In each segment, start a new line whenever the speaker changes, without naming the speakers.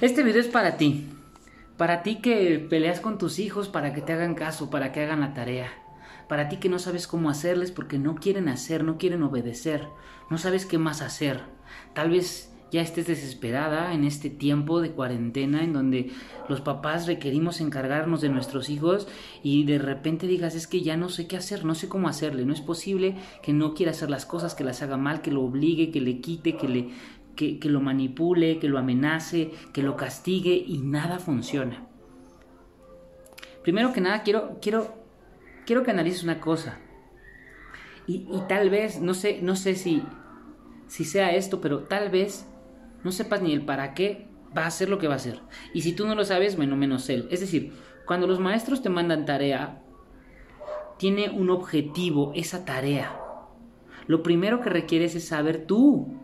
Este video es para ti. Para ti que peleas con tus hijos para que te hagan caso, para que hagan la tarea. Para ti que no sabes cómo hacerles porque no quieren hacer, no quieren obedecer. No sabes qué más hacer. Tal vez ya estés desesperada en este tiempo de cuarentena en donde los papás requerimos encargarnos de nuestros hijos y de repente digas es que ya no sé qué hacer, no sé cómo hacerle, no es posible que no quiera hacer las cosas, que las haga mal, que lo obligue, que le quite, que le que, lo manipule, que lo amenace, que lo castigue y nada funciona. Primero que nada quiero, quiero, quiero que analices una cosa. Y, tal vez, no sé, no sé si, si sea esto, pero tal vez no sepas ni el para qué va a ser lo que va a hacer. Y si tú no lo sabes, menos menos él. Es decir, cuando los maestros te mandan tarea, tiene un objetivo esa tarea. Lo primero que requieres es saber tú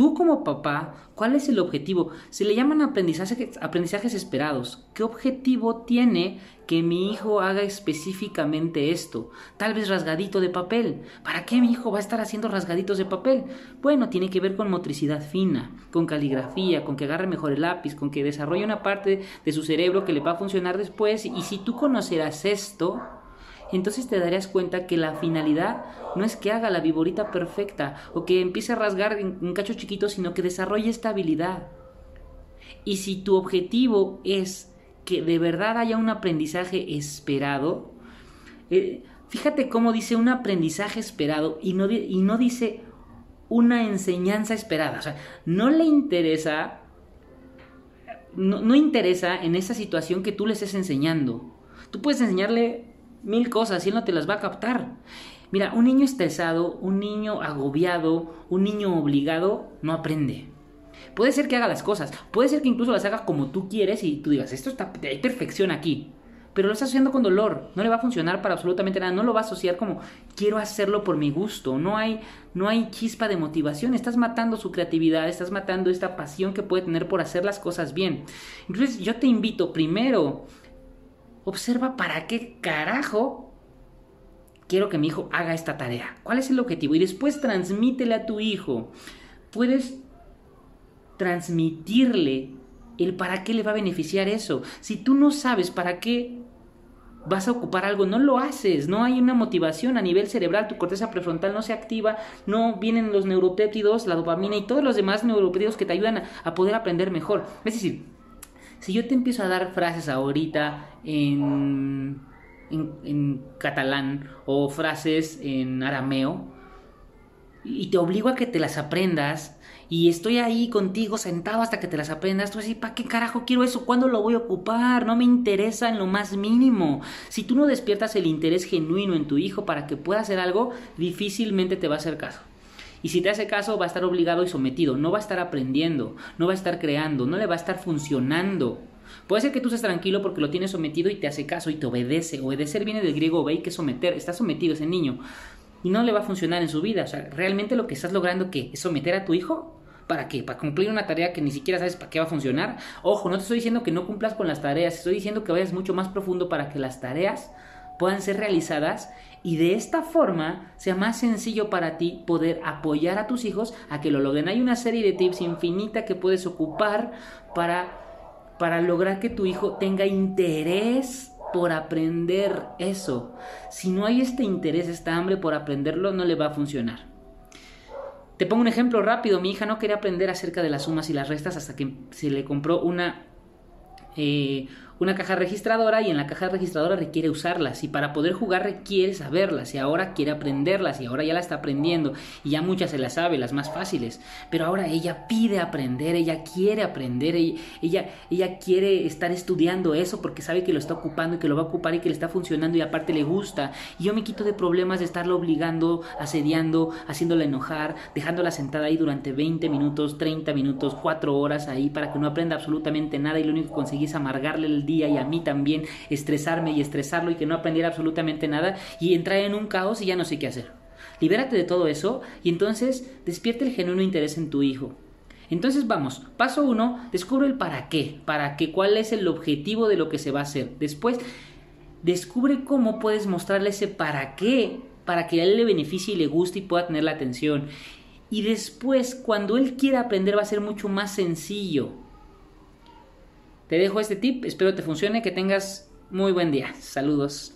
Tú como papá, ¿cuál es el objetivo? Se le llaman aprendizajes, esperados. ¿Qué objetivo tiene que mi hijo haga específicamente esto? Tal vez rasgadito de papel. ¿Para qué mi hijo va a estar haciendo rasgaditos de papel? Bueno, tiene que ver con motricidad fina, con caligrafía, con que agarre mejor el lápiz, con que desarrolle una parte de su cerebro que le va a funcionar después. Y si tú conocerás esto, entonces te darías cuenta que la finalidad no es que haga la viborita perfecta o que empiece a rasgar un cacho chiquito, sino que desarrolle esta habilidad. Y si tu objetivo es que de verdad haya un aprendizaje esperado, eh, fíjate cómo dice un aprendizaje esperado y no, y no dice una enseñanza esperada. O sea, no le interesa, no, no interesa en esa situación que tú le estés enseñando. Tú puedes enseñarle mil cosas y él no te las va a captar. Mira, un niño estresado, un niño agobiado, un niño obligado, no aprende. Puede ser que haga las cosas, puede ser que incluso las haga como tú quieres y tú digas, esto está, hay perfección aquí. Pero lo estás haciendo con dolor, no le va a funcionar para absolutamente nada, no lo va a asociar como quiero hacerlo por mi gusto, no hay, no hay chispa de motivación, estás matando su creatividad, estás matando esta pasión que puede tener por hacer las cosas bien. Entonces yo te invito primero observa para qué carajo quiero que mi hijo haga esta tarea. ¿Cuál es el objetivo? Y después transmítele a tu hijo. Puedes transmitirle el para qué le va a beneficiar eso. Si tú no sabes para qué vas a ocupar algo, no lo haces, no hay una motivación a nivel cerebral, tu corteza prefrontal no se activa, no vienen los neuropéptidos, la dopamina y todos los demás neuropéptidos que te ayudan a, a poder aprender mejor. Es decir, si yo te empiezo a dar frases ahorita en, en, catalán o frases en arameo y te obligo a que te las aprendas y estoy ahí contigo sentado hasta que te las aprendas, tú así, ¿para qué carajo quiero eso? ¿Cuándo lo voy a ocupar? No me interesa en lo más mínimo. Si tú no despiertas el interés genuino en tu hijo para que pueda hacer algo, difícilmente te va a hacer caso. Y si te hace caso, va a estar obligado y sometido, no va a estar aprendiendo, no va a estar creando, no le va a estar funcionando. Puede ser que tú estés tranquilo porque lo tienes sometido y te hace caso y te obedece. Obedecer viene del griego obey, que someter. Está sometido ese niño. Y no le va a funcionar en su vida. O sea, realmente lo que estás logrando, ¿qué? ¿Es someter a tu hijo? ¿Para qué? ¿Para cumplir una tarea que ni siquiera sabes para qué va a funcionar? Ojo, no te estoy diciendo que no cumplas con las tareas, estoy diciendo que vayas mucho más profundo para que las tareas puedan ser realizadas y de esta forma sea más sencillo para ti poder apoyar a tus hijos a que lo logren. Hay una serie de tips infinita que puedes ocupar para, para lograr que tu hijo tenga interés por aprender eso. Si no hay este interés, esta hambre por aprenderlo, no le va a funcionar. Te pongo un ejemplo rápido. Mi hija no quería aprender acerca de las sumas y las restas hasta que se le compró una, eh, una caja registradora y en la caja registradora requiere usarlas. Y para poder jugar requiere saberlas y ahora quiere aprenderlas y ahora ya la está aprendiendo y ya muchas se las sabe, las más fáciles, pero ahora ella pide aprender, ella quiere aprender, ella, ella, quiere estar estudiando eso porque sabe que lo está ocupando y que lo va a ocupar y que le está funcionando y aparte le gusta. Y yo me quito de problemas de estarlo obligando, asediando, haciéndola enojar, dejándola sentada ahí durante 20 minutos, 30 minutos, 4 horas ahí para que no aprenda absolutamente nada y lo único que conseguí es amargarle el y a mí también estresarme y estresarlo y que no aprendiera absolutamente nada y entrar en un caos y ya no sé qué hacer. Libérate de todo eso y entonces despierte el genuino interés en tu hijo. Entonces vamos, paso uno, descubre el para qué, para qué, cuál es el objetivo de lo que se va a hacer. Después, descubre cómo puedes mostrarle ese para qué, para que a él le beneficie y le guste y pueda tener la atención. Y después, cuando él quiera aprender, va a ser mucho más sencillo Te dejo este tip, espero te funcione, que tengas muy buen día. Saludos.